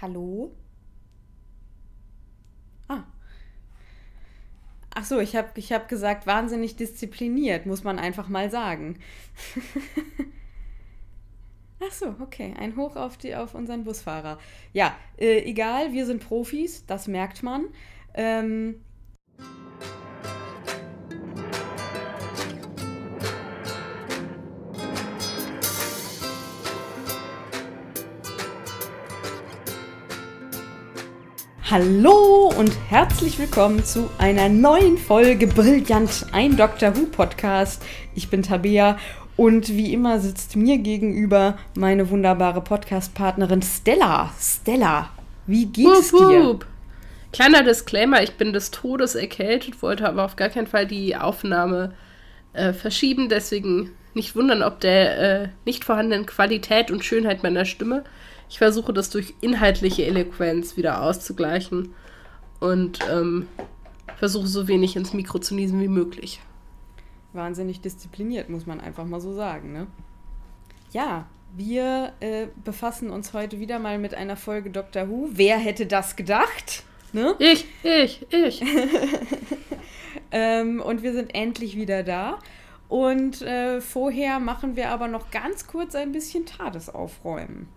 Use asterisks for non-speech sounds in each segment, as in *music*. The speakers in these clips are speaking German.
Hallo? Ah. Ach so, ich habe ich hab gesagt, wahnsinnig diszipliniert, muss man einfach mal sagen. *laughs* Ach so, okay. Ein Hoch auf, die, auf unseren Busfahrer. Ja, äh, egal, wir sind Profis, das merkt man. Ähm, Hallo und herzlich willkommen zu einer neuen Folge Brillant, ein Doctor Who Podcast. Ich bin Tabea und wie immer sitzt mir gegenüber meine wunderbare Podcast-Partnerin Stella. Stella, wie geht es dir? Kleiner Disclaimer, ich bin des Todes erkältet, wollte aber auf gar keinen Fall die Aufnahme äh, verschieben, deswegen nicht wundern, ob der äh, nicht vorhandenen Qualität und Schönheit meiner Stimme ich versuche das durch inhaltliche Eloquenz wieder auszugleichen und ähm, versuche so wenig ins Mikro zu niesen wie möglich. Wahnsinnig diszipliniert, muss man einfach mal so sagen, ne? Ja, wir äh, befassen uns heute wieder mal mit einer Folge Doctor Who. Wer hätte das gedacht? Ne? Ich, ich, ich. *laughs* *laughs* ähm, und wir sind endlich wieder da. Und äh, vorher machen wir aber noch ganz kurz ein bisschen TARDIS aufräumen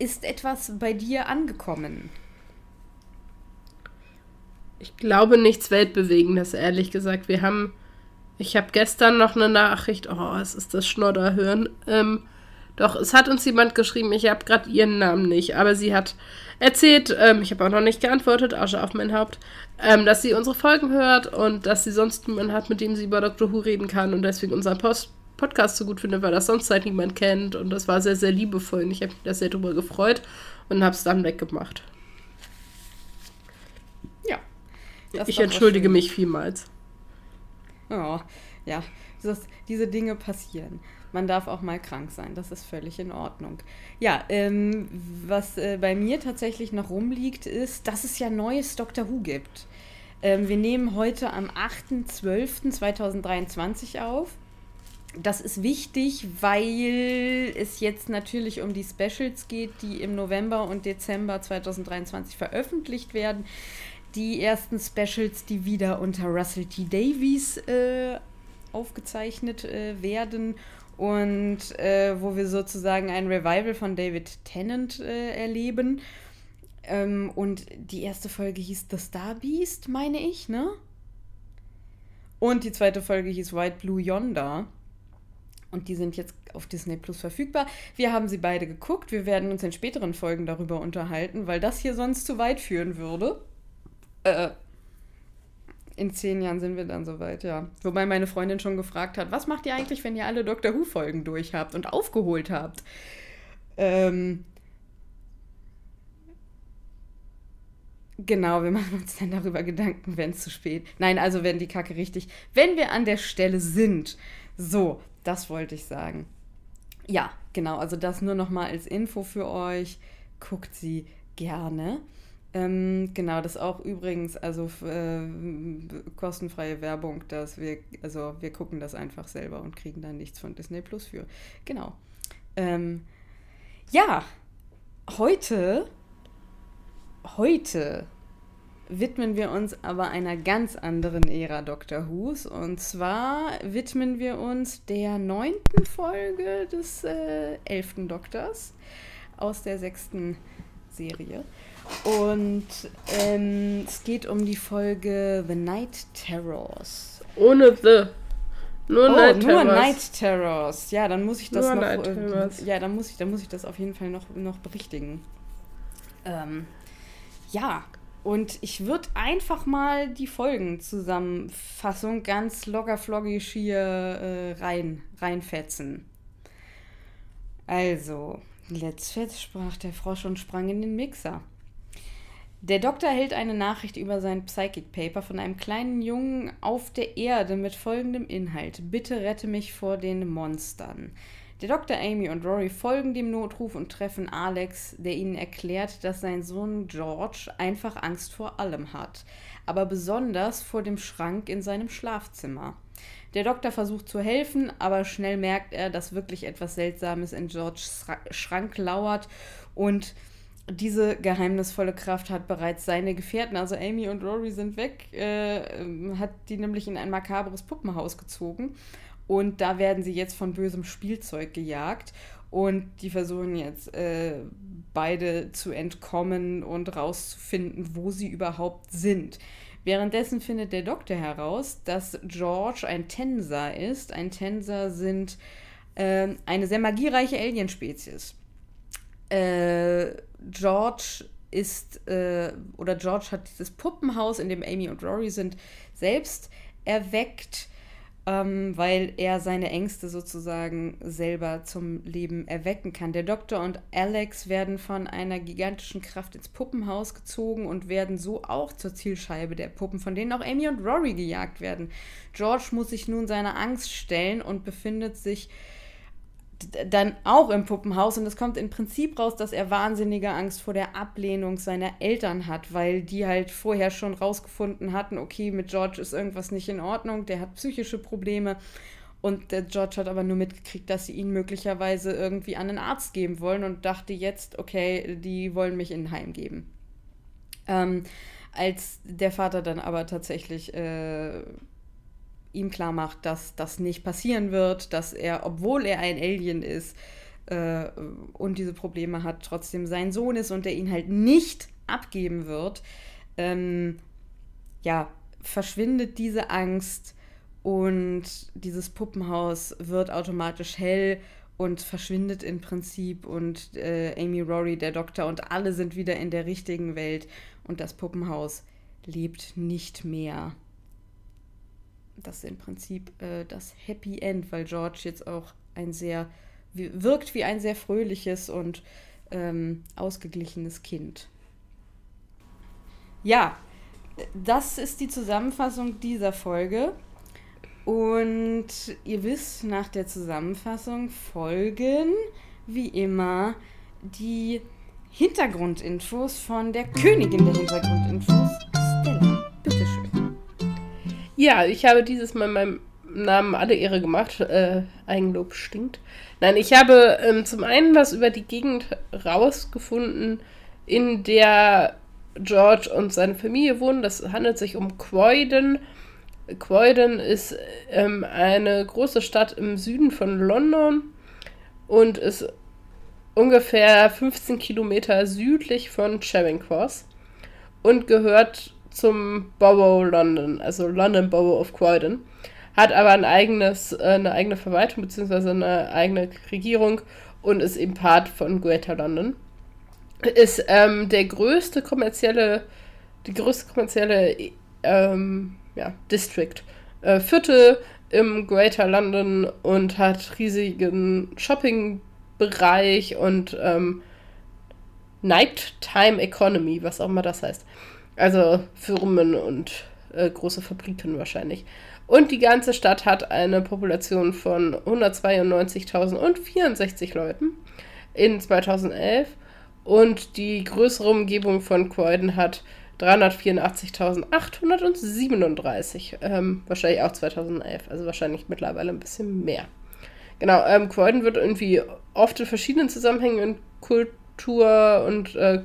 ist etwas bei dir angekommen? Ich glaube nichts Weltbewegendes, ehrlich gesagt. Wir haben, ich habe gestern noch eine Nachricht, oh, es ist das Schnodderhören. Ähm, doch, es hat uns jemand geschrieben, ich habe gerade ihren Namen nicht, aber sie hat erzählt, ähm, ich habe auch noch nicht geantwortet, Asche auf mein Haupt, ähm, dass sie unsere Folgen hört und dass sie sonst niemanden hat, mit dem sie über Dr. Who reden kann und deswegen unseren Post Podcast so gut finde, weil das sonst halt niemand kennt. Und das war sehr, sehr liebevoll. Und ich habe mich da sehr drüber gefreut und habe es dann weggemacht. Ja. Ich entschuldige mich vielmals. Oh, ja. Das, diese Dinge passieren. Man darf auch mal krank sein, das ist völlig in Ordnung. Ja, ähm, was äh, bei mir tatsächlich noch rumliegt, ist, dass es ja neues Doctor Who gibt. Ähm, wir nehmen heute am 8.12.2023 auf. Das ist wichtig, weil es jetzt natürlich um die Specials geht, die im November und Dezember 2023 veröffentlicht werden. Die ersten Specials, die wieder unter Russell T. Davies äh, aufgezeichnet äh, werden und äh, wo wir sozusagen ein Revival von David Tennant äh, erleben. Ähm, und die erste Folge hieß The Star Beast, meine ich, ne? Und die zweite Folge hieß White Blue Yonder. Und die sind jetzt auf Disney Plus verfügbar. Wir haben sie beide geguckt. Wir werden uns in späteren Folgen darüber unterhalten, weil das hier sonst zu weit führen würde. Äh, in zehn Jahren sind wir dann soweit, ja. Wobei meine Freundin schon gefragt hat, was macht ihr eigentlich, wenn ihr alle Doctor Who-Folgen durch habt und aufgeholt habt? Ähm, Genau, wir machen uns dann darüber Gedanken, wenn es zu spät. Nein, also wenn die Kacke richtig. Wenn wir an der Stelle sind. So, das wollte ich sagen. Ja, genau. Also das nur noch mal als Info für euch. Guckt sie gerne. Ähm, genau, das auch übrigens, also äh, kostenfreie Werbung, dass wir, also wir gucken das einfach selber und kriegen dann nichts von Disney Plus für. Genau. Ähm, ja, heute, heute widmen wir uns aber einer ganz anderen Ära Doctor Who's. Und zwar widmen wir uns der neunten Folge des äh, elften Doktors aus der sechsten Serie. Und ähm, es geht um die Folge The Night Terrors. Ohne The. Nur, oh, Night, nur Terrors. Night Terrors. Ja, dann muss ich das nur noch. Äh, ja, dann muss ich, dann muss ich das auf jeden Fall noch, noch berichtigen. Ähm, ja, und ich würde einfach mal die Folgenzusammenfassung ganz loggerfloggig hier äh, rein, reinfetzen. Also, let's fetz sprach der Frosch und sprang in den Mixer. Der Doktor erhält eine Nachricht über sein Psychic Paper von einem kleinen Jungen auf der Erde mit folgendem Inhalt: Bitte rette mich vor den Monstern. Der Dr. Amy und Rory folgen dem Notruf und treffen Alex, der ihnen erklärt, dass sein Sohn George einfach Angst vor allem hat, aber besonders vor dem Schrank in seinem Schlafzimmer. Der Doktor versucht zu helfen, aber schnell merkt er, dass wirklich etwas Seltsames in Georges Schrank lauert und diese geheimnisvolle Kraft hat bereits seine Gefährten, also Amy und Rory sind weg, äh, hat die nämlich in ein makabres Puppenhaus gezogen. Und da werden sie jetzt von bösem Spielzeug gejagt. Und die versuchen jetzt äh, beide zu entkommen und rauszufinden, wo sie überhaupt sind. Währenddessen findet der Doktor heraus, dass George ein Tenser ist. Ein Tenser sind äh, eine sehr magiereiche Alienspezies. Äh, George ist, äh, oder George hat dieses Puppenhaus, in dem Amy und Rory sind, selbst erweckt, ähm, weil er seine Ängste sozusagen selber zum Leben erwecken kann. Der Doktor und Alex werden von einer gigantischen Kraft ins Puppenhaus gezogen und werden so auch zur Zielscheibe der Puppen, von denen auch Amy und Rory gejagt werden. George muss sich nun seiner Angst stellen und befindet sich dann auch im Puppenhaus und es kommt im Prinzip raus, dass er wahnsinnige Angst vor der Ablehnung seiner Eltern hat, weil die halt vorher schon rausgefunden hatten, okay, mit George ist irgendwas nicht in Ordnung, der hat psychische Probleme und der George hat aber nur mitgekriegt, dass sie ihn möglicherweise irgendwie an einen Arzt geben wollen und dachte jetzt, okay, die wollen mich in ein Heim geben. Ähm, als der Vater dann aber tatsächlich äh, ihm klar macht, dass das nicht passieren wird, dass er, obwohl er ein Alien ist äh, und diese Probleme hat, trotzdem sein Sohn ist und er ihn halt nicht abgeben wird, ähm, ja, verschwindet diese Angst und dieses Puppenhaus wird automatisch hell und verschwindet im Prinzip und äh, Amy Rory, der Doktor und alle sind wieder in der richtigen Welt und das Puppenhaus lebt nicht mehr das ist im Prinzip äh, das Happy End, weil George jetzt auch ein sehr, wirkt wie ein sehr fröhliches und ähm, ausgeglichenes Kind. Ja, das ist die Zusammenfassung dieser Folge. Und ihr wisst, nach der Zusammenfassung folgen wie immer die Hintergrundinfos von der Königin der Hintergrundinfos. Ja, ich habe dieses Mal meinem Namen alle Ehre gemacht. Äh, Eigenlob stinkt. Nein, ich habe ähm, zum einen was über die Gegend rausgefunden, in der George und seine Familie wohnen. Das handelt sich um Croydon. Croydon ist ähm, eine große Stadt im Süden von London und ist ungefähr 15 Kilometer südlich von Charing Cross und gehört zum Borough London, also London Borough of Croydon. Hat aber ein eigenes, äh, eine eigene Verwaltung bzw. eine eigene Regierung und ist eben Part von Greater London. Ist ähm, der größte kommerzielle, die größte kommerzielle ähm, ja, District. Äh, Viertel im Greater London und hat riesigen Shopping-Bereich und ähm, Nighttime Economy, was auch immer das heißt. Also Firmen und äh, große Fabriken wahrscheinlich. Und die ganze Stadt hat eine Population von 192.064 Leuten in 2011. Und die größere Umgebung von Croydon hat 384.837. Ähm, wahrscheinlich auch 2011. Also wahrscheinlich mittlerweile ein bisschen mehr. Genau, ähm, Croydon wird irgendwie oft in verschiedenen Zusammenhängen in Kultur und äh,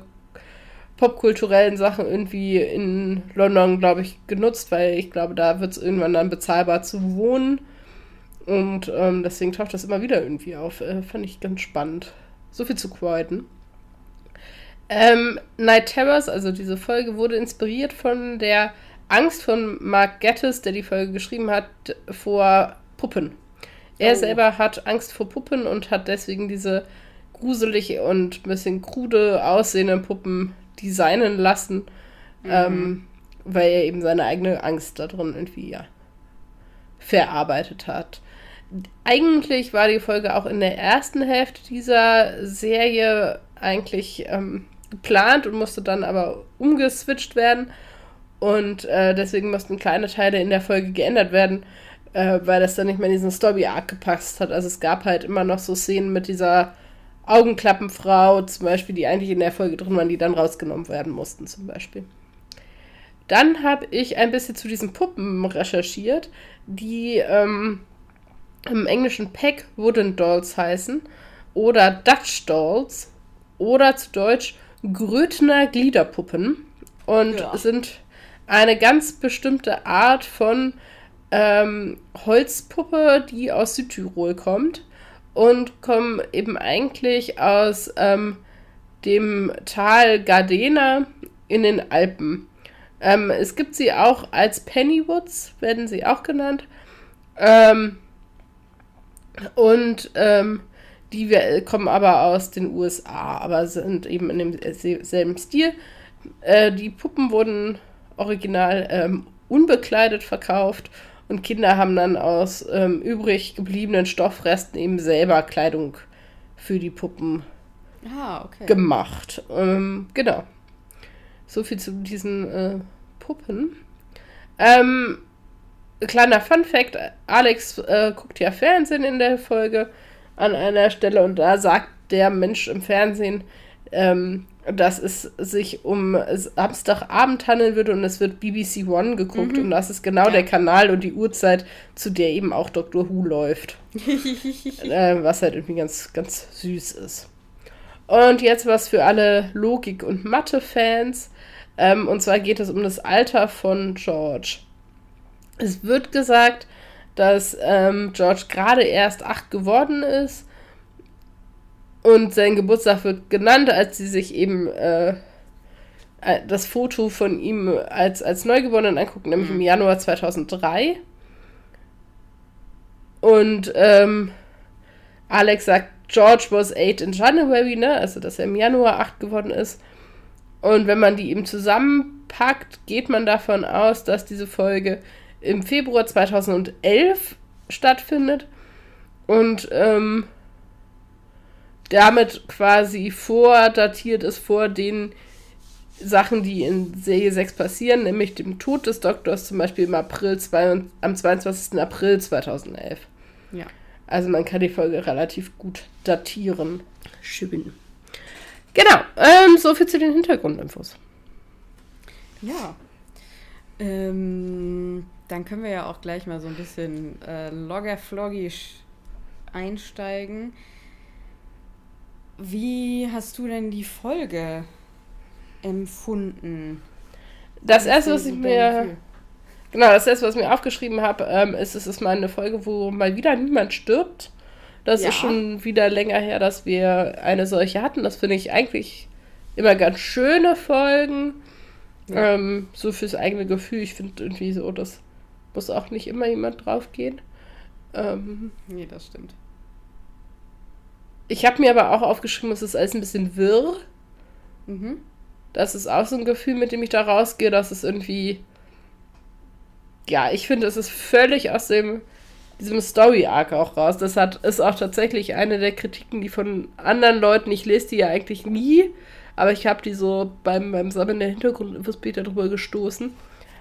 popkulturellen Sachen irgendwie in London, glaube ich, genutzt, weil ich glaube, da wird es irgendwann dann bezahlbar zu wohnen. Und ähm, deswegen taucht das immer wieder irgendwie auf. Äh, fand ich ganz spannend. So viel zu Croydon. Ähm, Night Terrors, also diese Folge, wurde inspiriert von der Angst von Mark Gettis, der die Folge geschrieben hat, vor Puppen. Er oh. selber hat Angst vor Puppen und hat deswegen diese gruselig und ein bisschen krude aussehenden Puppen designen lassen, mhm. ähm, weil er eben seine eigene Angst da drin irgendwie ja verarbeitet hat. Eigentlich war die Folge auch in der ersten Hälfte dieser Serie eigentlich ähm, geplant und musste dann aber umgeswitcht werden. Und äh, deswegen mussten kleine Teile in der Folge geändert werden, äh, weil das dann nicht mehr in diesen Story-Arc gepasst hat. Also es gab halt immer noch so Szenen mit dieser Augenklappenfrau zum Beispiel, die eigentlich in der Folge drin waren, die dann rausgenommen werden mussten zum Beispiel. Dann habe ich ein bisschen zu diesen Puppen recherchiert, die ähm, im Englischen Peck Wooden Dolls heißen oder Dutch Dolls oder zu Deutsch Grötner Gliederpuppen und Ja. sind eine ganz bestimmte Art von ähm, Holzpuppe, die aus Südtirol kommt und kommen eben eigentlich aus ähm, dem Tal Gardena in den Alpen. Ähm, es gibt sie auch als Pennywoods, werden sie auch genannt. Ähm, und ähm, die wir, kommen aber aus den USA, aber sind eben in demselben Stil. Äh, die Puppen wurden original ähm, unbekleidet verkauft und Kinder haben dann aus ähm, übrig gebliebenen Stoffresten eben selber Kleidung für die Puppen Ah, okay. gemacht. Ähm, genau. So viel zu diesen äh, Puppen. Ähm, kleiner Fun Fact: Alex äh, guckt ja Fernsehen in der Folge an einer Stelle und da sagt der Mensch im Fernsehen, ähm, dass es sich um Samstagabend handeln würde und es wird BBC One geguckt und das ist genau Ja. der Kanal und die Uhrzeit, zu der eben auch Doctor Who läuft. *laughs* äh, was halt irgendwie ganz, ganz süß ist. Und jetzt was für alle Logik- und Mathe-Fans. Ähm, und zwar geht es um das Alter von George. Es wird gesagt, dass ähm, George gerade erst acht geworden ist. Und sein Geburtstag wird genannt, als sie sich eben äh, äh, das Foto von ihm als, als Neugeborenen angucken, nämlich im Januar 2003. Und ähm, Alex sagt, George was eight in January, ne? Also, dass er im Januar acht geworden ist. Und wenn man die eben zusammenpackt, geht man davon aus, dass diese Folge im Februar 2011 stattfindet und ähm, damit quasi vordatiert ist vor den Sachen, die in Serie 6 passieren, nämlich dem Tod des Doktors zum Beispiel im April zwei, am 22. April 2011. ja. Also man kann die Folge relativ gut datieren. Schön. Genau, ähm, so viel zu den Hintergrundinfos. Ja. Ähm, dann können wir ja auch gleich mal so ein bisschen äh, loggerfloggisch einsteigen. Wie hast du denn die Folge empfunden? Das erste, was ich mir, genau, das erste, was ich mir aufgeschrieben habe, ähm, ist, es ist mal eine Folge, wo mal wieder niemand stirbt. Das Ja. ist schon wieder länger her, dass wir eine solche hatten. Das finde ich eigentlich immer ganz schöne Folgen. Ja. Ähm, so fürs eigene Gefühl. Ich finde irgendwie so, das muss auch nicht immer jemand draufgehen. Ähm, Nee, das stimmt. Ich habe mir aber auch aufgeschrieben, es ist alles ein bisschen wirr. Mhm. Das ist auch so ein Gefühl, mit dem ich da rausgehe, dass es irgendwie. Ja, ich finde, es ist völlig aus dem diesem Story-Arc auch raus. Das hat, ist auch tatsächlich eine der Kritiken, die von anderen Leuten, ich lese die ja eigentlich nie, aber ich habe die so beim, beim Sammeln der Hintergrundinfos später drüber gestoßen.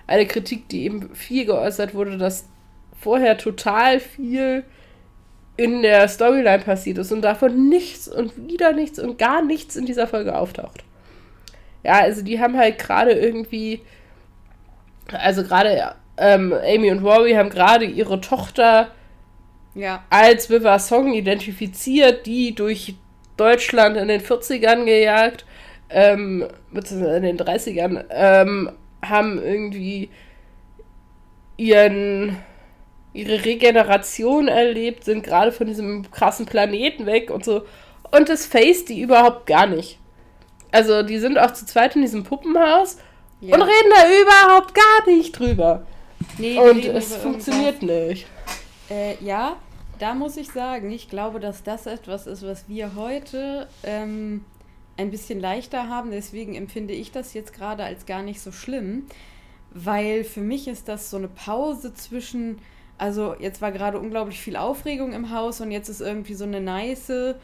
Eine Kritik, die eben viel geäußert wurde, dass vorher total viel in der Storyline passiert ist und davon nichts und wieder nichts und gar nichts in dieser Folge auftaucht. Ja, also die haben halt gerade irgendwie, also gerade ähm, Amy und Rory haben gerade ihre Tochter Ja. als Viva Song identifiziert, die durch Deutschland in den 40ern gejagt, ähm, beziehungsweise in den 30ern, ähm, haben irgendwie ihren, ihre Regeneration erlebt, sind gerade von diesem krassen Planeten weg und so. Und das face die überhaupt gar nicht. Also, die sind auch zu zweit in diesem Puppenhaus ja. und reden da überhaupt gar nicht drüber. Nee, Und es funktioniert nicht. Äh, ja, da muss ich sagen, ich glaube, dass das etwas ist, was wir heute ähm, ein bisschen leichter haben. Deswegen empfinde ich das jetzt gerade als gar nicht so schlimm, weil für mich ist das so eine Pause zwischen, also jetzt war gerade unglaublich viel Aufregung im Haus und jetzt ist irgendwie so eine nice, äh,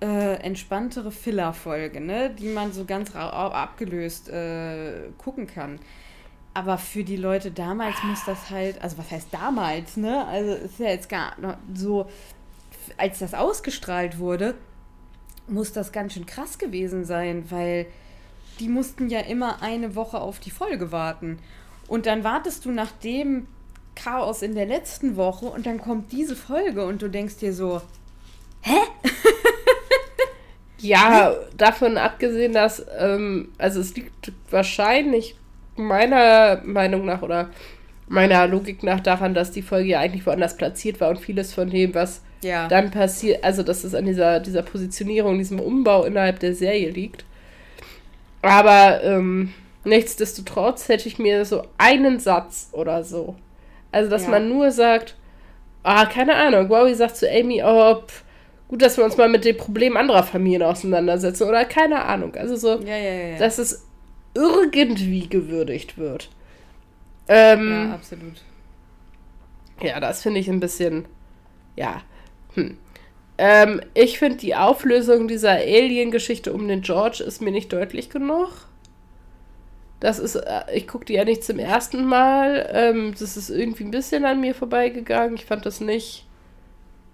entspanntere Filler-Folge, ne? die man so ganz abgelöst äh, gucken kann. Aber für die Leute damals muss das halt, also was heißt damals, ne? Also ist ja jetzt gar so, als das ausgestrahlt wurde, muss das ganz schön krass gewesen sein, weil die mussten ja immer eine Woche auf die Folge warten. Und dann wartest du nach dem Chaos in der letzten Woche und dann kommt diese Folge und du denkst dir so, Ja, davon abgesehen, dass, ähm, also es liegt wahrscheinlich meiner Meinung nach oder meiner Logik nach daran, dass die Folge ja eigentlich woanders platziert war und vieles von dem, was ja. dann passiert, also dass es an dieser, dieser Positionierung, diesem Umbau innerhalb der Serie liegt. Aber ähm, nichtsdestotrotz hätte ich mir so einen Satz oder so. Also, dass ja. man nur sagt, ah, keine Ahnung, Wowie sagt zu Amy, oh, pff, gut, dass wir uns mal mit den Problemen anderer Familien auseinandersetzen oder keine Ahnung. Also so, ja, ja, dass es irgendwie gewürdigt wird. Ähm, ja, absolut. Ja, das finde ich ein bisschen, ja. Hm. Ähm, ich finde die Auflösung dieser Alien-Geschichte um den George ist mir nicht deutlich genug. Das ist, äh, ich gucke die ja nicht zum ersten Mal. Ähm, das ist irgendwie ein bisschen an mir vorbeigegangen. Ich fand das nicht,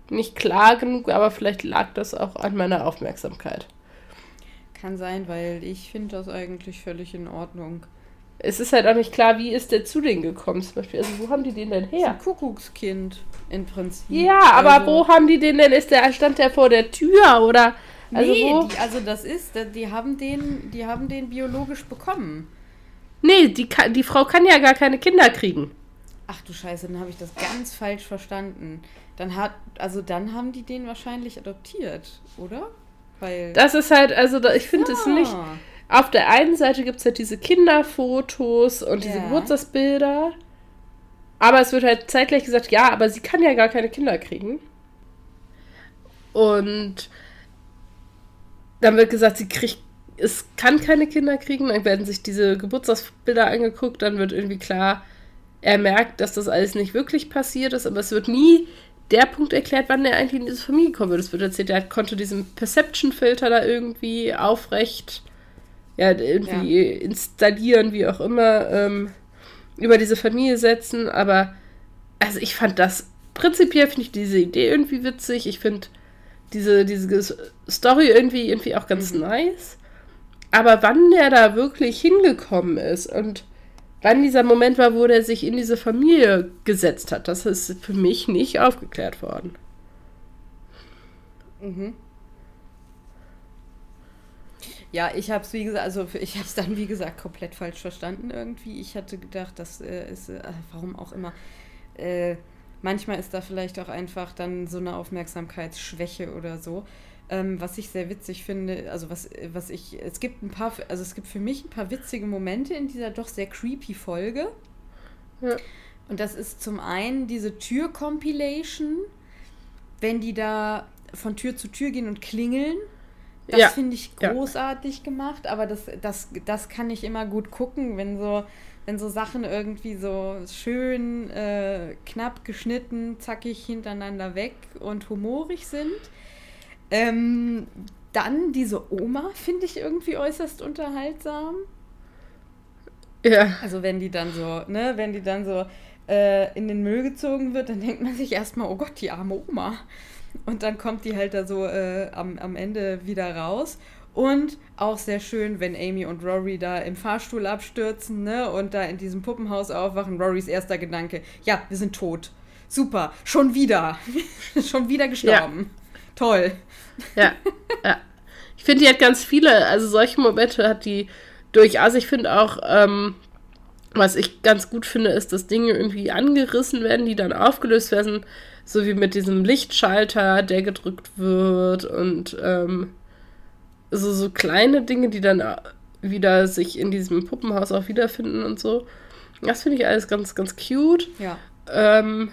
nicht klar genug, aber vielleicht lag das auch an meiner Aufmerksamkeit. Kann sein, weil ich finde das eigentlich völlig in Ordnung es ist halt auch nicht klar, wie ist der zu denen gekommen zum Beispiel. Also wo haben die den denn her? Ein Kuckuckskind im Prinzip. Ja, aber also, wo haben die den denn? Ist der, stand der vor der Tür oder? Also nee? Die, also das ist, die haben den, die haben den biologisch bekommen. Nee, die, die Frau kann ja gar keine Kinder kriegen. Ach du Scheiße, dann habe ich das ganz falsch verstanden. Dann hat, also dann haben die den wahrscheinlich adoptiert, oder? Weil das ist halt, also ich finde es nicht auf der einen Seite gibt es halt diese Kinderfotos und diese ja. Geburtstagsbilder. Aber es wird halt zeitgleich gesagt, ja, aber sie kann ja gar keine Kinder kriegen. Und dann wird gesagt, sie kriegt, es kann keine Kinder kriegen. Dann werden sich diese Geburtstagsbilder angeguckt, dann wird irgendwie klar, er merkt, dass das alles nicht wirklich passiert ist, aber es wird nie der Punkt erklärt, wann er eigentlich in diese Familie kommen wird. Es wird erzählt, er konnte diesen Perception-Filter da irgendwie aufrecht ja, irgendwie ja. installieren, wie auch immer, ähm, über diese Familie setzen. Aber also ich fand das, prinzipiell finde ich diese Idee irgendwie witzig. Ich finde diese, diese Story irgendwie, irgendwie auch ganz mhm. nice. Aber wann der da wirklich hingekommen ist und wann dieser Moment war, wo der sich in diese Familie gesetzt hat, das ist für mich nicht aufgeklärt worden. Mhm. Ja, ich habe es wie gesagt, also ich habe es dann wie gesagt komplett falsch verstanden irgendwie. Ich hatte gedacht, das äh, ist, äh, warum auch immer. Äh, manchmal ist da vielleicht auch einfach dann so eine Aufmerksamkeitsschwäche oder so. Ähm, was ich sehr witzig finde, also was, was ich, es gibt ein paar, also es gibt für mich ein paar witzige Momente in dieser doch sehr creepy Folge. Ja. Und das ist zum einen diese Tür-Compilation, wenn die da von Tür zu Tür gehen und klingeln das ja. finde ich großartig ja. gemacht, aber das, das, das kann ich immer gut gucken, wenn so, wenn so Sachen irgendwie so schön äh, knapp geschnitten, zackig hintereinander weg und humorig sind. Ähm, dann diese Oma finde ich irgendwie äußerst unterhaltsam. Ja. Also wenn die dann so, ne, wenn die dann so äh, in den Müll gezogen wird, dann denkt man sich erstmal, oh Gott, die arme Oma. Und dann kommt die halt da so äh, am, am Ende wieder raus. Und auch sehr schön, wenn Amy und Rory da im Fahrstuhl abstürzen, ne? Und da in diesem Puppenhaus aufwachen. Rorys erster Gedanke, ja, wir sind tot. Super, schon wieder. *laughs* schon wieder gestorben. Toll. Ja, *laughs* ja. Ich finde, die hat ganz viele, also solche Momente hat die durchaus. Ich finde auch, ähm, was ich ganz gut finde, ist, dass Dinge irgendwie angerissen werden, die dann aufgelöst werden so wie mit diesem Lichtschalter, der gedrückt wird und ähm, so, so kleine Dinge, die dann wieder sich in diesem Puppenhaus auch wiederfinden und so. Das finde ich alles ganz, ganz cute. Ja. Ähm,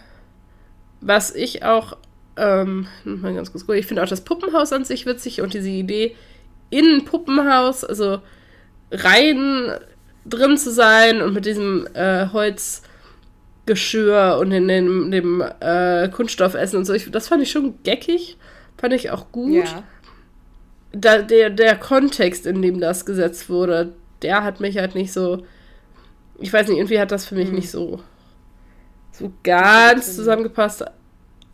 was ich auch, ähm, mal ganz kurz, ich finde auch das Puppenhaus an sich witzig und diese Idee, in ein Puppenhaus, also rein drin zu sein und mit diesem äh, Holz Geschirr und in dem, dem äh, Kunststoffessen und so. Ich, das fand ich schon geckig. Fand ich auch gut. Ja. Da, der, der Kontext, in dem das gesetzt wurde, der hat mich halt nicht so. Ich weiß nicht, irgendwie hat das für mich hm. nicht so, so ganz zusammengepasst.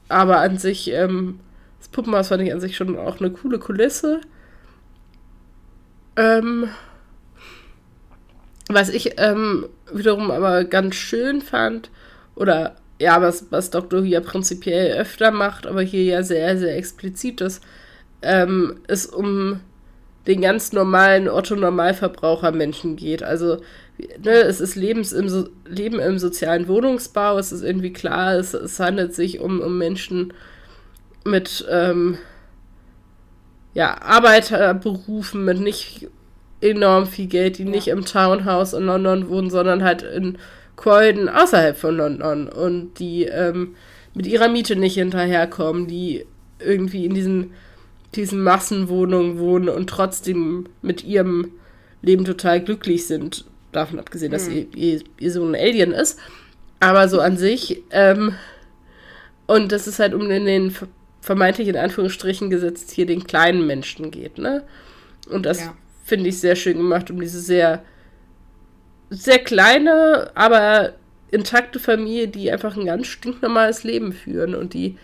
Aber an sich, ähm, das Puppenhaus fand ich an sich schon auch eine coole Kulisse. Ähm, was ich ähm, wiederum aber ganz schön fand, oder ja, was, was Dr. hier prinzipiell öfter macht, aber hier ja sehr, sehr explizit ist, ähm, ist um den ganz normalen Otto-Normalverbraucher-Menschen geht. Also ne, es ist Lebens im so Leben im sozialen Wohnungsbau, es ist irgendwie klar, es, es handelt sich um, um Menschen mit ähm, ja, Arbeiterberufen, mit nicht enorm viel Geld, die ja. nicht im Townhouse in London wohnen, sondern halt in Croydon außerhalb von London und die ähm, mit ihrer Miete nicht hinterherkommen, die irgendwie in diesen, diesen Massenwohnungen wohnen und trotzdem mit ihrem Leben total glücklich sind. Davon abgesehen, dass hm. ihr, ihr, ihr so ein Alien ist. Aber so an sich. Ähm, und dass es halt um den, den vermeintlich in Anführungsstrichen gesetzt hier den kleinen Menschen geht, ne? Und das ja. finde ich sehr schön gemacht, um diese sehr, sehr kleine, aber intakte Familie, die einfach ein ganz stinknormales Leben führen und die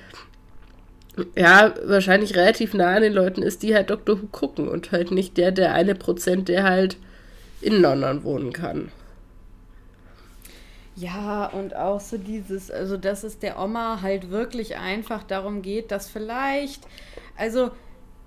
ja, wahrscheinlich relativ nah an den Leuten ist, die halt Dr. Who gucken und halt nicht der, der eine Prozent, der halt in London wohnen kann. Ja, und auch so dieses, also dass es der Oma halt wirklich einfach darum geht, dass vielleicht, also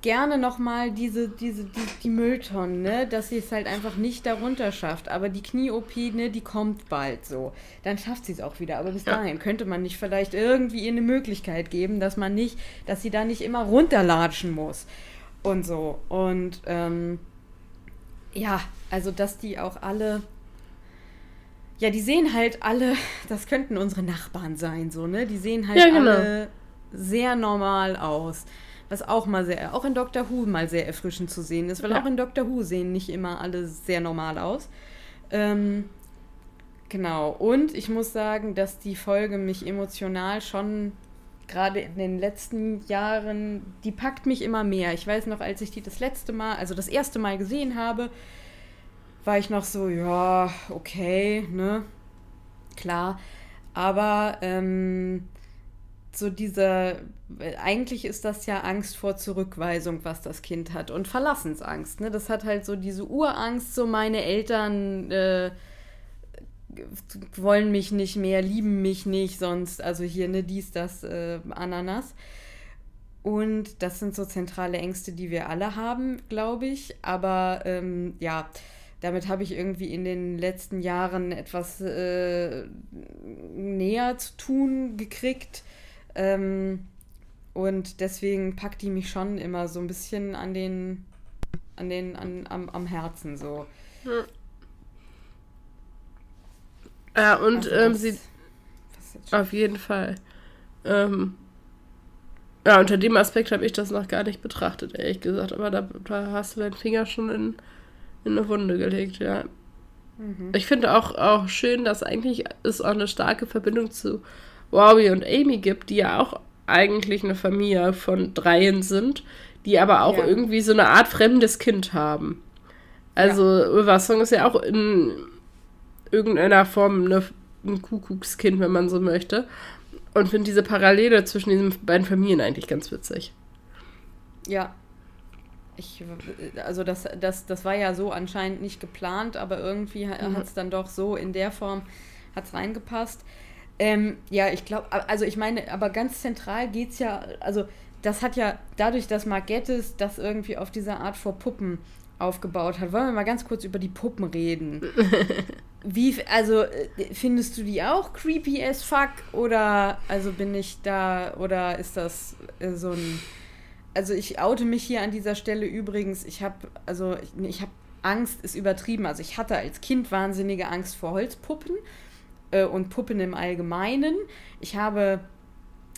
gerne nochmal diese, diese, die, die Mülltonnen, ne, dass sie es halt einfach nicht darunter schafft. Aber die Knie-OP, ne, die kommt bald so. Dann schafft sie es auch wieder. Aber bis ja. dahin könnte man nicht vielleicht irgendwie ihr eine Möglichkeit geben, dass man nicht, dass sie da nicht immer runterlatschen muss. Und so. Und ähm, ja, also dass die auch alle. Ja, die sehen halt alle, *laughs* das könnten unsere Nachbarn sein, so, ne? Die sehen halt ja, genau. alle sehr normal aus. Was auch mal sehr, auch in Doctor Who mal sehr erfrischend zu sehen ist, weil ja. auch in Doctor Who sehen nicht immer alle sehr normal aus. Ähm, genau. Und ich muss sagen, dass die Folge mich emotional schon gerade in den letzten Jahren, die packt mich immer mehr. Ich weiß noch, als ich die das letzte Mal, also das erste Mal gesehen habe, war ich noch so, ja, okay, ne, klar. Aber ähm, so dieser, eigentlich ist das ja Angst vor Zurückweisung, was das Kind hat und Verlassensangst. Ne? Das hat halt so diese Urangst, so meine Eltern äh, wollen mich nicht mehr, lieben mich nicht, sonst, also hier, ne, dies, das, äh, Ananas. Und das sind so zentrale Ängste, die wir alle haben, glaube ich. Aber ähm, ja, damit habe ich irgendwie in den letzten Jahren etwas äh, näher zu tun gekriegt ähm, und deswegen packt die mich schon immer so ein bisschen an den, an den, an, am, am Herzen so. Hm. Ja, und also ähm, sie. Auf jeden Fall. Ähm, ja, unter dem Aspekt habe ich das noch gar nicht betrachtet, ehrlich gesagt. Aber da, da hast du deinen Finger schon in, in eine Wunde gelegt, ja. Mhm. Ich finde auch, auch schön, dass eigentlich es auch eine starke Verbindung zu Rory und Amy gibt, die ja auch eigentlich eine Familie von dreien sind, die aber auch ja. irgendwie so eine Art fremdes Kind haben. Also ja. Song ist ja auch in irgendeiner Form eine, ein Kuckuckskind, wenn man so möchte. Und finde diese Parallele zwischen diesen beiden Familien eigentlich ganz witzig. Ja. Ich, also das, das, das war ja so anscheinend nicht geplant, aber irgendwie mhm. hat es dann doch so in der Form hat's reingepasst. Ähm, ja, ich glaube, also ich meine, aber ganz zentral geht es ja, also das hat ja dadurch, dass Margettes das irgendwie auf diese Art vor Puppen aufgebaut hat. Wollen wir mal ganz kurz über die Puppen reden? *laughs* Wie, also äh, findest du die auch creepy as fuck oder also bin ich da oder ist das äh, so ein also ich oute mich hier an dieser Stelle übrigens, ich habe also ich, ich habe Angst ist übertrieben, also ich hatte als Kind wahnsinnige Angst vor Holzpuppen äh, und Puppen im Allgemeinen. Ich habe,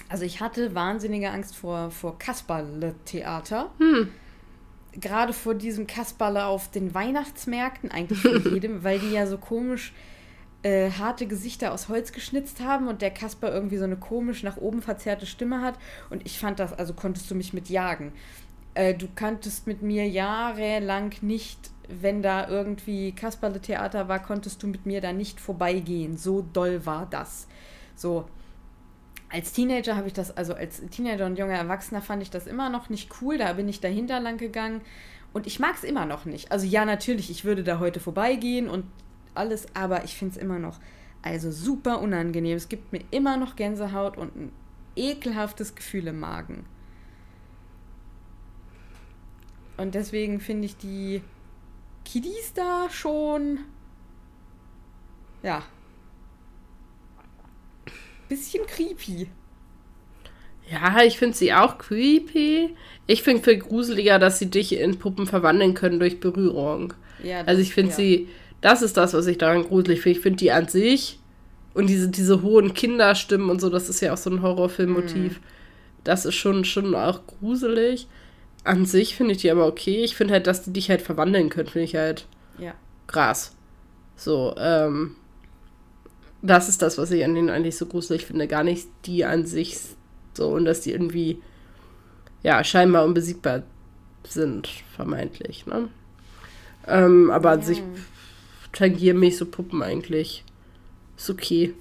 also ich hatte wahnsinnige Angst vor, vor Kasperle-Theater. Hm. Gerade vor diesem Kasperle auf den Weihnachtsmärkten, eigentlich für *laughs* jedem, weil die ja so komisch äh, harte Gesichter aus Holz geschnitzt haben und der Kasper irgendwie so eine komisch nach oben verzerrte Stimme hat. Und ich fand das, also konntest du mich mit jagen. Äh, du kanntest mit mir jahrelang nicht wenn da irgendwie Kasperle-Theater war, konntest du mit mir da nicht vorbeigehen. So doll war das. So. Als Teenager habe ich das, also als Teenager und junger Erwachsener fand ich das immer noch nicht cool. Da bin ich dahinter lang gegangen. Und ich mag es immer noch nicht. Also ja, natürlich, ich würde da heute vorbeigehen und alles, aber ich finde es immer noch also super unangenehm. Es gibt mir immer noch Gänsehaut und ein ekelhaftes Gefühl im Magen. Und deswegen finde ich die Kiddies da schon. Ja. Bisschen creepy. Ja, ich finde sie auch creepy. Ich finde viel gruseliger, dass sie dich in Puppen verwandeln können durch Berührung. Ja, das, also ich finde ja. sie, das ist das, was ich daran gruselig finde. Ich finde die an sich und diese, diese hohen Kinderstimmen und so, das ist ja auch so ein Horrorfilmmotiv. Mhm. Das ist schon, schon auch gruselig. An sich finde ich die aber okay. Ich finde halt, dass die dich halt verwandeln können, finde ich halt ja. krass. So, ähm, das ist das, was ich an denen eigentlich so gruselig finde. Gar nicht die an sich so und dass die irgendwie, ja, scheinbar unbesiegbar sind, vermeintlich, ne? Ähm, aber ja. an sich tangieren mich so Puppen eigentlich. Ist okay.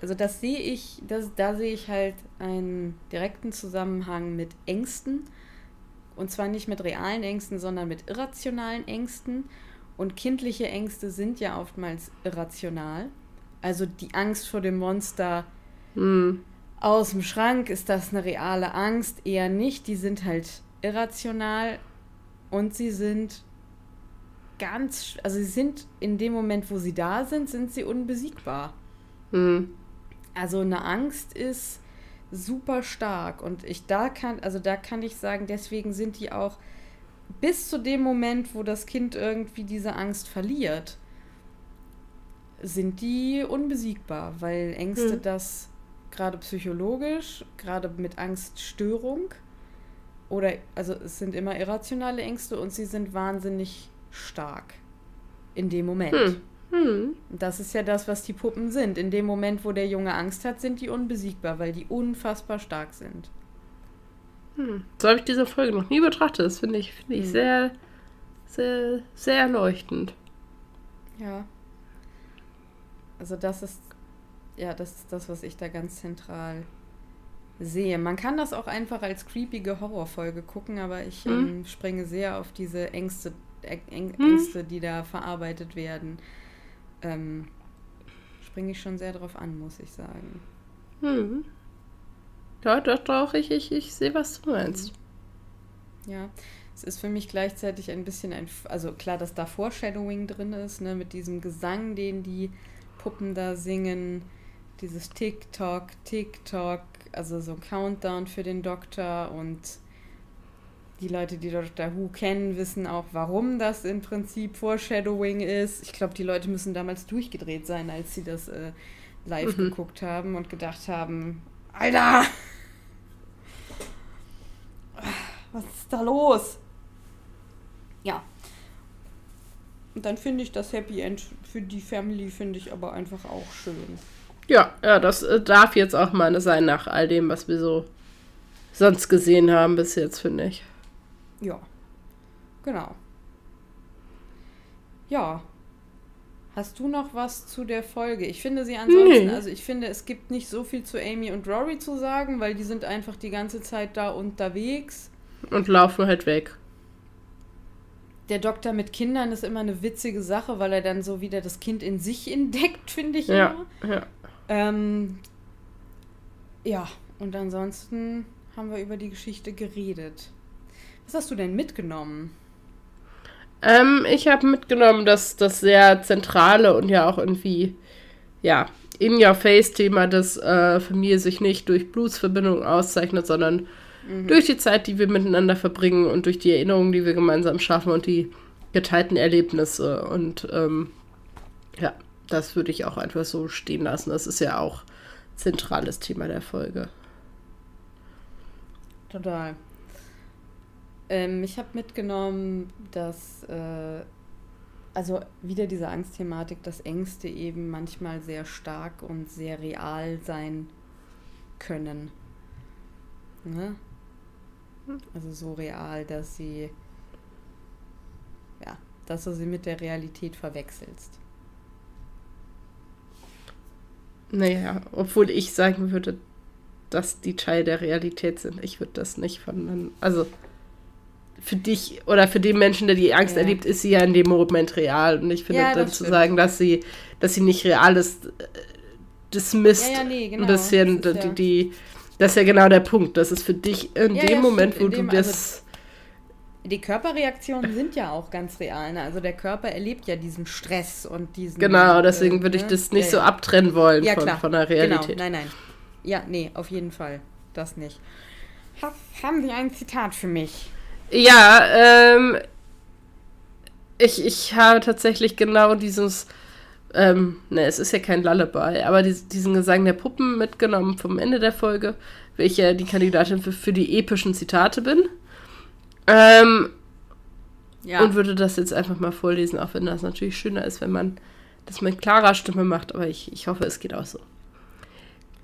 Also das sehe ich, das, da sehe ich halt einen direkten Zusammenhang mit Ängsten. Und zwar nicht mit realen Ängsten, sondern mit irrationalen Ängsten. Und kindliche Ängste sind ja oftmals irrational. Also die Angst vor dem Monster hm. aus dem Schrank, ist das eine reale Angst? Eher nicht. Die sind halt irrational und sie sind ganz, also sie sind in dem Moment, wo sie da sind, sind sie unbesiegbar. Hm. Also eine Angst ist super stark und ich da kann, also da kann ich sagen, deswegen sind die auch bis zu dem Moment, wo das Kind irgendwie diese Angst verliert, sind die unbesiegbar, weil Ängste hm. das gerade psychologisch, gerade mit Angststörung oder also es sind immer irrationale Ängste und sie sind wahnsinnig stark in dem Moment. Hm. Hm. Das ist ja das, was die Puppen sind. In dem Moment, wo der Junge Angst hat, sind die unbesiegbar, weil die unfassbar stark sind. Hm. So habe ich diese Folge noch nie betrachtet. Das finde ich, find ich hm. sehr, sehr, sehr erleuchtend. Ja. Also das ist, ja, das ist das, was ich da ganz zentral sehe. Man kann das auch einfach als creepige Horrorfolge gucken, aber ich hm. ähm, springe sehr auf diese Ängste, Äng hm. Ängste, die da verarbeitet werden. Ähm, springe ich schon sehr drauf an, muss ich sagen. Hm. Ja, doch, doch, ich, ich, ich sehe, was du meinst. Ja, es ist für mich gleichzeitig ein bisschen ein, also klar, dass da Foreshadowing drin ist, ne, mit diesem Gesang, den die Puppen da singen, dieses TikTok, TikTok, also so ein Countdown für den Doktor und die Leute, die Doctor Who kennen, wissen auch, warum das im Prinzip Foreshadowing ist. Ich glaube, die Leute müssen damals durchgedreht sein, als sie das äh, live mhm. geguckt haben und gedacht haben, Alter, was ist da los? Ja, dann finde ich das Happy End für die Family, finde ich aber einfach auch schön. Ja, ja, das äh, darf jetzt auch mal sein nach all dem, was wir so sonst gesehen haben bis jetzt, finde ich. Ja, genau. Ja. Hast du noch was zu der Folge? Ich finde sie ansonsten, nee. also ich finde, es gibt nicht so viel zu Amy und Rory zu sagen, weil die sind einfach die ganze Zeit da unterwegs. Und laufen halt weg der Doktor mit Kindern ist immer eine witzige Sache, weil er dann so wieder das Kind in sich *laughs* entdeckt, finde ich ja, immer. Ja. Ähm, ja, und ansonsten haben wir über die Geschichte geredet. Was hast du denn mitgenommen? Ähm, ich habe mitgenommen, dass das sehr zentrale und ja auch irgendwie, ja, in-your-face-Thema, dass äh, Familie sich nicht durch Blutsverbindung auszeichnet, sondern Mhm. Durch die Zeit, die wir miteinander verbringen und durch die Erinnerungen, die wir gemeinsam schaffen und die geteilten Erlebnisse. Und ähm, ja, das würde ich auch einfach so stehen lassen. Das ist ja auch zentrales Thema der Folge. Total. Ähm, ich habe mitgenommen, dass, äh, also wieder diese Angstthematik, dass Ängste eben manchmal sehr stark und sehr real sein können. Ne? Also so real, dass sie, ja, dass du sie mit der Realität verwechselst. Naja, obwohl ich sagen würde, dass die Teil der Realität sind. Ich würde das nicht von, also für dich oder für den Menschen, der die Angst ja. erlebt, ist sie ja in dem Moment real. Und ich finde ja, dann zu sagen, dass sie, dass sie nicht real ist, äh, dismisst ja, nee, genau. ein bisschen die, die das ist ja genau der Punkt. Das ist für dich in ja, dem ja, Moment, wo du das. Also, Die Körperreaktionen sind ja auch ganz real. Ne? Also der Körper erlebt ja diesen Stress und diesen. Genau, deswegen äh, würde ich ne? das nicht ja, so abtrennen wollen von, von der genau. Realität. Genau, nein, nein. Ja, nee, auf jeden Fall. Das nicht. Haben Sie ein Zitat für mich? Ja, ähm, ich, ich habe tatsächlich genau dieses, ähm, ne, es ist ja kein Lullaby, aber die, diesen Gesang der Puppen mitgenommen vom Ende der Folge, welche die Kandidatin für, für die epischen Zitate bin. Ähm, ja. Und würde das jetzt einfach mal vorlesen, auch wenn das natürlich schöner ist, wenn man das mit klarer Stimme macht, aber ich, ich hoffe, es geht auch so.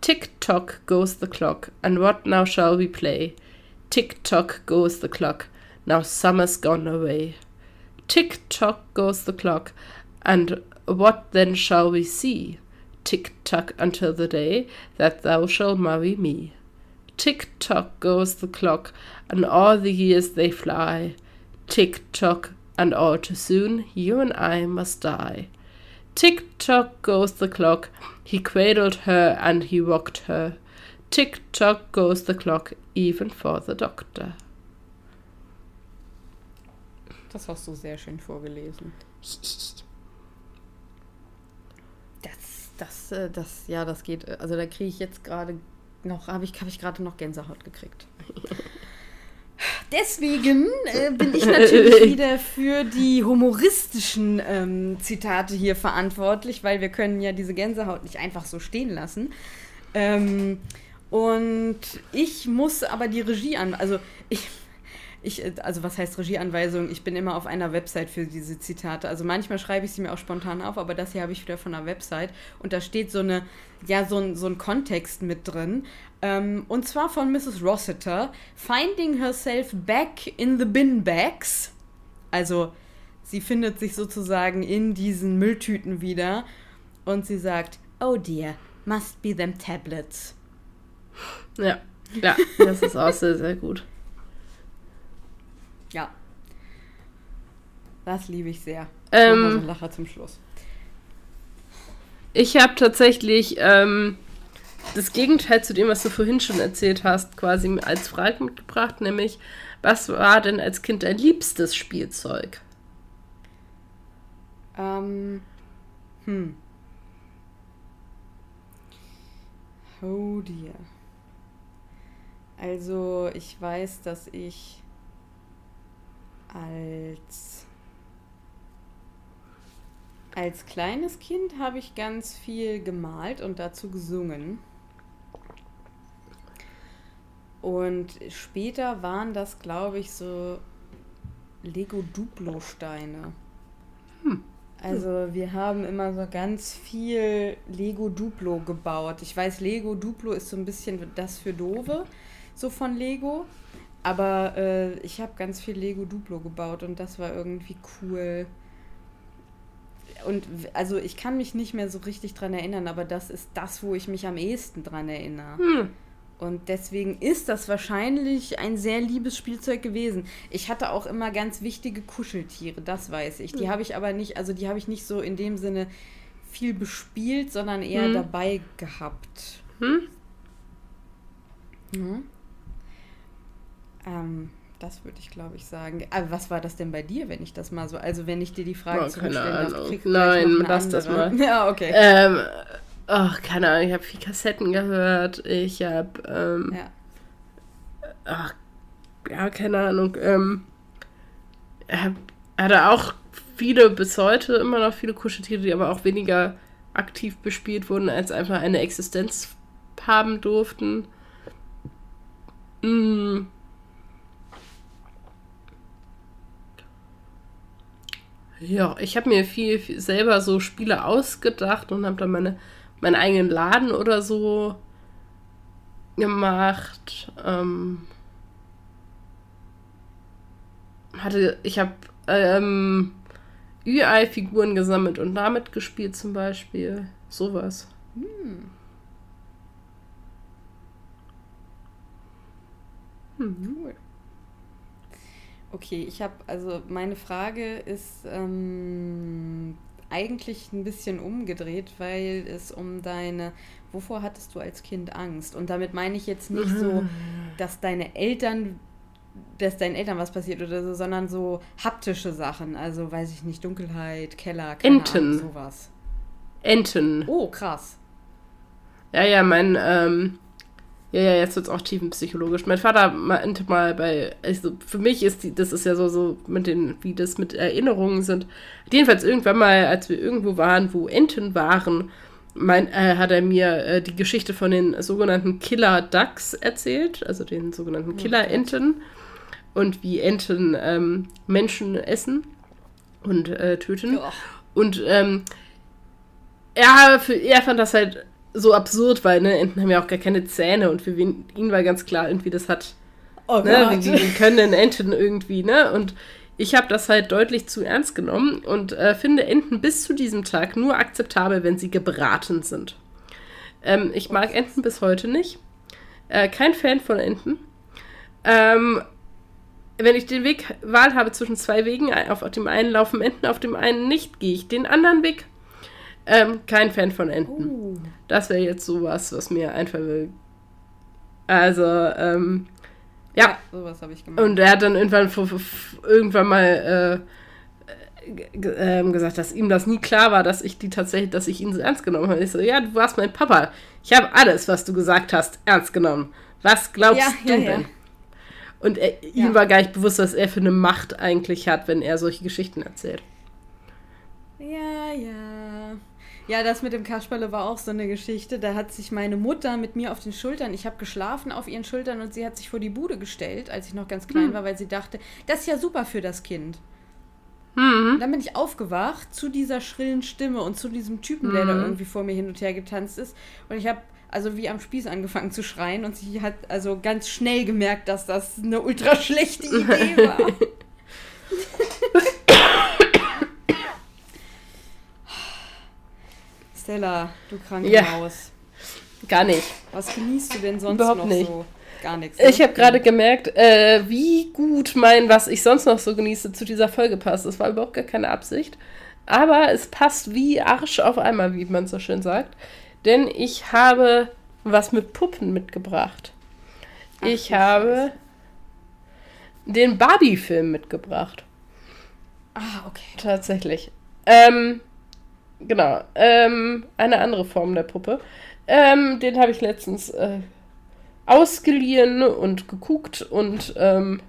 Tick-tock goes the clock, and what now shall we play? Tick-tock goes the clock, now summer's gone away. Tick-tock goes the clock, and what then shall we see? Tick-tock until the day that thou shalt marry me. Tick-tock goes the clock, and all the years they fly. Tick-tock, and all too soon you and I must die. Tick tock goes the clock, he cradled her and he rocked her. Tick tock goes the clock, even for the doctor. Das hast du sehr schön vorgelesen. Das, das, äh, das, ja, das geht. Also da kriege ich jetzt gerade noch, habe ich, hab ich gerade noch Gänsehaut gekriegt. *laughs* Deswegen äh, bin ich natürlich *laughs* wieder für die humoristischen ähm, Zitate hier verantwortlich, weil wir können ja diese Gänsehaut nicht einfach so stehen lassen. Ähm, und ich muss aber die Regie an, also ich ich, äh, also was heißt Regieanweisung? Ich bin immer auf einer Website für diese Zitate. Also manchmal schreibe ich sie mir auch spontan auf, aber das hier habe ich wieder von einer Website. Und da steht so eine, ja, so ein, so ein Kontext mit drin. Ähm, und zwar von Mrs. Rossiter, Finding herself back in the bin bags. Also sie findet sich sozusagen in diesen Mülltüten wieder. Und sie sagt, oh dear, must be them tablets. Ja, ja, *laughs* das ist auch sehr, sehr gut. Ja. Das liebe ich sehr. Ähm, so ein Lacher zum Schluss. Ich habe tatsächlich ähm, das Gegenteil zu dem, was du vorhin schon erzählt hast, quasi als Frage mitgebracht, nämlich, was war denn als Kind dein liebstes Spielzeug? Ähm, hm. Oh dear. Also, ich weiß, dass ich als als kleines Kind habe ich ganz viel gemalt und dazu gesungen. Und später waren das, glaube ich, so Lego Duplo-Steine. Hm. Also wir haben immer so ganz viel Lego Duplo gebaut. Ich weiß, Lego Duplo ist so ein bisschen das für Dove, so von Lego. Aber äh, ich habe ganz viel Lego Duplo gebaut und das war irgendwie cool. Und also ich kann mich nicht mehr so richtig dran erinnern, aber das ist das, wo ich mich am ehesten dran erinnere. Hm. Und deswegen ist das wahrscheinlich ein sehr liebes Spielzeug gewesen. Ich hatte auch immer ganz wichtige Kuscheltiere, das weiß ich. Die hm. habe ich aber nicht, also die habe ich nicht so in dem Sinne viel bespielt, sondern eher hm. dabei gehabt. Hm? Mhm. Ähm, das würde ich, glaube ich, sagen. Aber was war das denn bei dir, wenn ich das mal so, also wenn ich dir die Frage oh, zurückstellen darf, kriegst Nein, lass das mal. *laughs* Ja, okay. Ähm, ach, keine Ahnung, ich habe viel Kassetten gehört. Ich habe, ähm, ja. ach, ja, keine Ahnung, ähm, er hatte auch viele, bis heute immer noch viele Kuscheltiere, die aber auch weniger aktiv bespielt wurden, als einfach eine Existenz haben durften. Mm. Ja, ich habe mir viel, viel, selber so Spiele ausgedacht und habe dann meine, meinen eigenen Laden oder so gemacht. Ähm, hatte, ich habe ähm, UI-Figuren gesammelt und damit gespielt zum Beispiel. Sowas. Hm. Hm. Cool. Okay, ich habe, also meine Frage ist ähm, eigentlich ein bisschen umgedreht, weil es um deine, wovor hattest du als Kind Angst? Und damit meine ich jetzt nicht so, *laughs* dass deine Eltern dass deinen Eltern was passiert oder so, sondern so haptische Sachen. Also, weiß ich nicht, Dunkelheit, Keller, keine Enten. Ahnung, sowas. Enten. Oh, krass. Ja, ja, mein, ähm, ja, ja, jetzt wird es auch tiefenpsychologisch. Mein Vater meinte mal bei, also für mich ist die, das ist ja so, so mit den, wie das mit Erinnerungen sind. Jedenfalls irgendwann mal, als wir irgendwo waren, wo Enten waren, mein, äh, hat er mir äh, die Geschichte von den sogenannten Killer Ducks erzählt, also den sogenannten Killer Enten und wie Enten ähm, Menschen essen und äh, töten. Ja. Und ähm, er, für, er fand das halt so absurd, weil ne, Enten haben ja auch gar keine Zähne und für ihn, war ganz klar, irgendwie das hat, Oh ne, Gott. wie, wie können Enten irgendwie, ne? Und ich habe das halt deutlich zu ernst genommen und äh, finde Enten bis zu diesem Tag nur akzeptabel, wenn sie gebraten sind. Ähm, ich mag Enten bis heute nicht. Äh, kein Fan von Enten. Ähm, wenn ich den Weg Wahl habe zwischen zwei Wegen, auf dem einen laufen Enten, auf dem einen nicht, gehe ich den anderen Weg. Ähm, kein Fan von Enten. Uh. Das wäre jetzt sowas, was mir einfallen will. Also, ähm, ja. sowas habe ich gemacht. Und er hat dann irgendwann, irgendwann mal äh, ähm, gesagt, dass ihm das nie klar war, dass ich die tatsächlich, dass ich ihn so ernst genommen habe. Ich so, ja, du warst mein Papa. Ich habe alles, was du gesagt hast, ernst genommen. Was glaubst Ja, du ja, ja. denn? Und er, Ja. ihm war gar nicht bewusst, was er für eine Macht eigentlich hat, wenn er solche Geschichten erzählt. Ja, ja. Ja, das mit dem Kasperle war auch so eine Geschichte. Da hat sich meine Mutter mit mir auf den Schultern, ich habe geschlafen auf ihren Schultern und sie hat sich vor die Bude gestellt, als ich noch ganz klein war, weil sie dachte, das ist ja super für das Kind. Mhm. Dann bin ich aufgewacht zu dieser schrillen Stimme und zu diesem Typen, der da irgendwie vor mir hin und her getanzt ist. Und ich habe also wie am Spieß angefangen zu schreien und sie hat also ganz schnell gemerkt, dass das eine ultra schlechte Idee war. *laughs* Stella, du kranke Ja. Maus. Gar nicht. Was genießt du denn sonst Überhaupt noch nicht. so? Gar nichts. ne? Ich habe gerade gemerkt, äh, wie gut mein, was ich sonst noch so genieße, zu dieser Folge passt. Das war überhaupt gar keine Absicht. Aber es passt wie Arsch auf einmal, wie man so schön sagt. Denn ich habe was mit Puppen mitgebracht. Ach, ich habe Scheiße. den Barbie-Film mitgebracht. Ah, okay. Tatsächlich. Ähm, genau. Ähm, eine andere Form der Puppe. Ähm, den habe ich letztens äh, ausgeliehen und geguckt und ähm,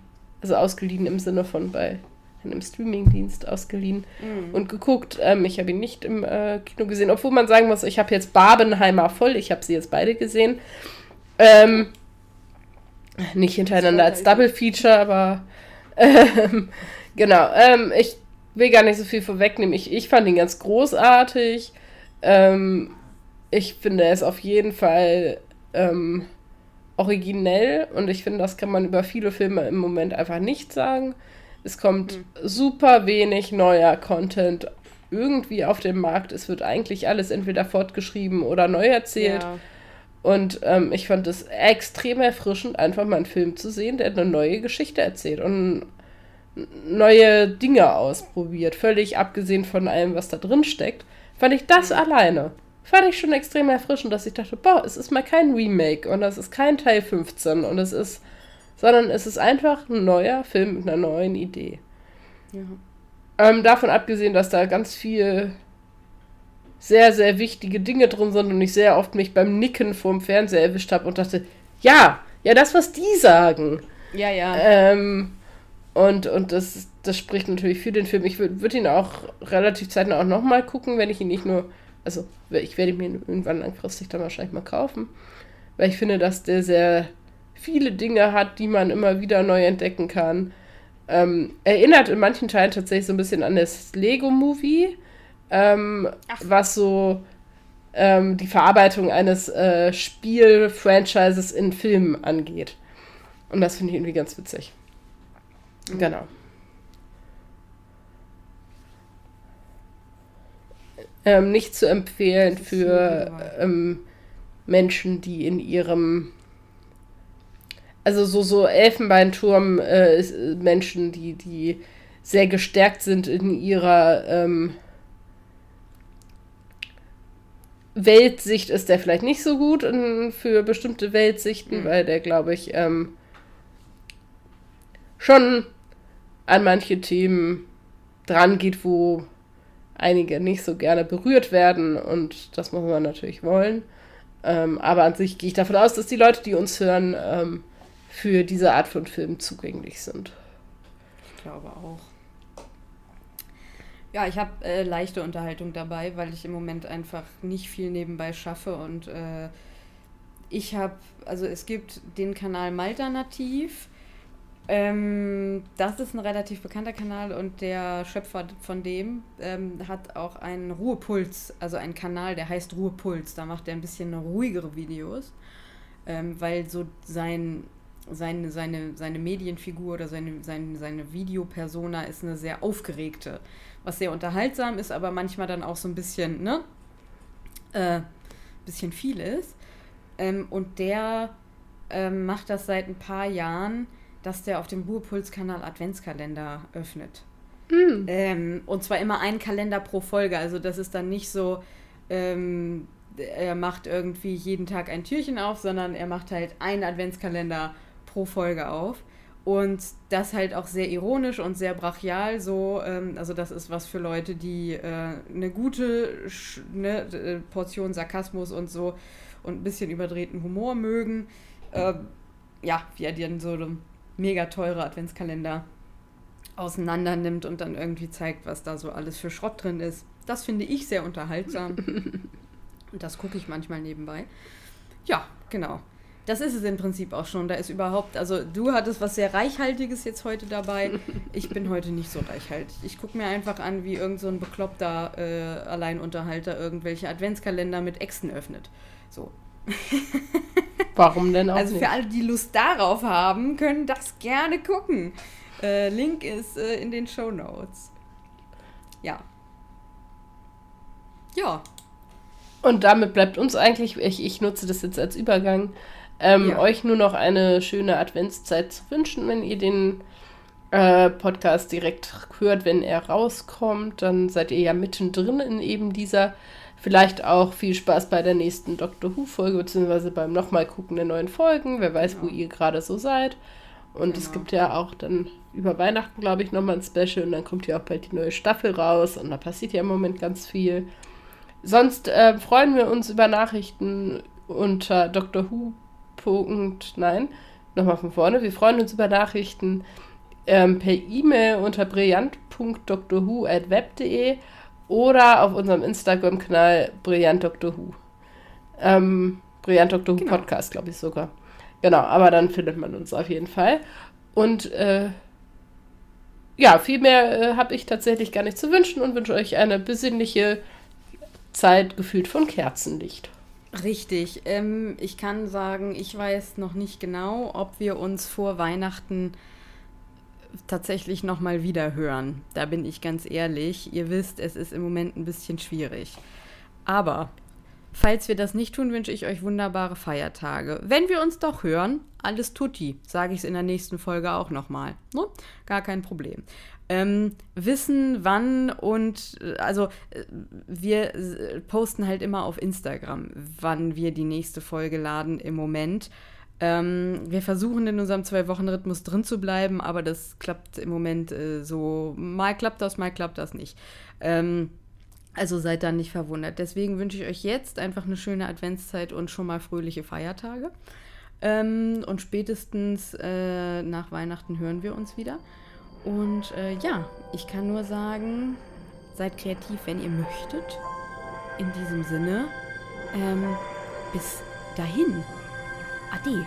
also ausgeliehen im Sinne von bei einem Streamingdienst ausgeliehen Mhm. und geguckt. Ähm, ich habe ihn nicht im äh, Kino gesehen, obwohl man sagen muss, ich habe jetzt Barbenheimer voll. Ich habe sie jetzt beide gesehen. Ähm, nicht hintereinander als Double Feature, aber *laughs* ähm, genau. Ähm, ich will gar nicht so viel vorwegnehmen. Ich, ich fand ihn ganz großartig. Ähm, ich finde es auf jeden Fall ähm, originell und ich finde, das kann man über viele Filme im Moment einfach nicht sagen. Es kommt super wenig neuer Content irgendwie auf den Markt. Es wird eigentlich alles entweder fortgeschrieben oder neu erzählt. Ja. Und ähm, ich fand es extrem erfrischend, einfach mal einen Film zu sehen, der eine neue Geschichte erzählt und neue Dinge ausprobiert. Völlig abgesehen von allem, was da drin steckt, fand ich das alleine. Fand ich schon extrem erfrischend, dass ich dachte, boah, es ist mal kein Remake und es ist kein Teil 15 und es ist, sondern es ist einfach ein neuer Film mit einer neuen Idee. Ja. Ähm, davon abgesehen, dass da ganz viel sehr, sehr wichtige Dinge drin sind und ich sehr oft mich beim Nicken vorm Fernseher erwischt habe und dachte, ja, ja, das, was die sagen. Ja, ja. Ähm, und und das, das spricht natürlich für den Film. Ich würde würd ihn auch relativ zeitnah auch nochmal gucken, wenn ich ihn nicht nur, also ich werde ihn mir irgendwann langfristig dann wahrscheinlich mal kaufen, weil ich finde, dass der sehr viele Dinge hat, die man immer wieder neu entdecken kann. Ähm, erinnert in manchen Teilen tatsächlich so ein bisschen an das Lego-Movie, ähm, was so ähm, die Verarbeitung eines äh, Spiel-Franchises in Filmen angeht. Und das finde ich irgendwie ganz witzig. Genau. Ähm, nicht zu empfehlen für ähm, Menschen, die in ihrem also so so Elfenbeinturm äh, ist, äh, Menschen, die die sehr gestärkt sind in ihrer ähm, Weltsicht ist der vielleicht nicht so gut in, für bestimmte Weltsichten, Mhm. weil der glaube ich ähm, schon an manche Themen dran geht, wo einige nicht so gerne berührt werden und das muss man natürlich wollen. Ähm, aber an sich gehe ich davon aus, dass die Leute, die uns hören, ähm, für diese Art von Film zugänglich sind. Ich glaube auch. Ja, ich habe äh, leichte Unterhaltung dabei, weil ich im Moment einfach nicht viel nebenbei schaffe und äh, ich habe, also es gibt den Kanal Malternativ. Ähm, das ist ein relativ bekannter Kanal und der Schöpfer von dem ähm, hat auch einen Ruhepuls, also einen Kanal, der heißt Ruhepuls. Da macht er ein bisschen ruhigere Videos, ähm, weil so sein, seine, seine, seine Medienfigur oder seine, seine, seine Videopersona ist eine sehr aufgeregte, was sehr unterhaltsam ist, aber manchmal dann auch so ein bisschen, ne? Äh, bisschen viel ist. Ähm, und der ähm, macht das seit ein paar Jahren, dass der auf dem Ruhepuls-Kanal Adventskalender öffnet. Mhm. Ähm, und zwar immer ein Kalender pro Folge. Also das ist dann nicht so, ähm, er macht irgendwie jeden Tag ein Türchen auf, sondern er macht halt einen Adventskalender pro Folge auf. Und das halt auch sehr ironisch und sehr brachial so. Ähm, also das ist was für Leute, die äh, eine gute ne, äh, Portion Sarkasmus und so und ein bisschen überdrehten Humor mögen. Äh, ja, wie er dir so mega teure Adventskalender auseinander nimmt und dann irgendwie zeigt, was da so alles für Schrott drin ist. Das finde ich sehr unterhaltsam. und *laughs* das gucke ich manchmal nebenbei. Ja, genau. Das ist es im Prinzip auch schon. Da ist überhaupt, also du hattest was sehr Reichhaltiges jetzt heute dabei. *laughs* Ich bin heute nicht so reichhaltig. Ich gucke mir einfach an, wie irgend so ein bekloppter äh, Alleinunterhalter irgendwelche Adventskalender mit Äxten öffnet. So. *laughs* Warum denn auch Also nicht? für alle, die Lust darauf haben, können das gerne gucken. Äh, Link ist äh, in den Show Notes. Ja. Ja. Und damit bleibt uns eigentlich, ich, ich nutze das jetzt als Übergang, ähm, ja. euch nur noch eine schöne Adventszeit zu wünschen, wenn ihr den äh, Podcast direkt hört, wenn er rauskommt. Dann seid ihr ja mittendrin in eben dieser Vielleicht auch viel Spaß bei der nächsten Doctor Who-Folge, beziehungsweise beim nochmal gucken der neuen Folgen. Wer weiß, genau. wo ihr gerade so seid. Und genau. es gibt ja auch dann über Weihnachten, glaube ich, nochmal ein Special. Und dann kommt ja auch bald die neue Staffel raus. Und da passiert ja im Moment ganz viel. Sonst äh, freuen wir uns über Nachrichten unter Dr. Who. Nein, nochmal von vorne. Wir freuen uns über Nachrichten ähm, per E-Mail unter brillant.drwho.web.de oder auf unserem Instagram-Kanal Brillant Dr. Who. Ähm, Brillant Dr. Who genau. Podcast, glaube ich sogar. Genau, aber dann findet man uns auf jeden Fall. Und äh, ja, viel mehr äh, habe ich tatsächlich gar nicht zu wünschen und wünsche euch eine besinnliche Zeit gefühlt von Kerzenlicht. Richtig. Ähm, ich kann sagen, ich weiß noch nicht genau, ob wir uns vor Weihnachten tatsächlich nochmal wieder hören. Da bin ich ganz ehrlich. Ihr wisst, es ist im Moment ein bisschen schwierig. Aber falls wir das nicht tun, wünsche ich euch wunderbare Feiertage. Wenn wir uns doch hören, alles tutti, sage ich es in der nächsten Folge auch nochmal. Ne? Gar kein Problem. Ähm, wissen, wann und also wir posten halt immer auf Instagram, wann wir die nächste Folge laden im Moment. Ähm, wir versuchen in unserem Zwei-Wochen-Rhythmus drin zu bleiben, aber das klappt im Moment äh, so. Mal klappt das, mal klappt das nicht. Ähm, also seid da nicht verwundert. Deswegen wünsche ich euch jetzt einfach eine schöne Adventszeit und schon mal fröhliche Feiertage. Ähm, und spätestens äh, nach Weihnachten hören wir uns wieder. Und äh, ja, ich kann nur sagen, seid kreativ, wenn ihr möchtet. In diesem Sinne, ähm, bis dahin. 阿弟。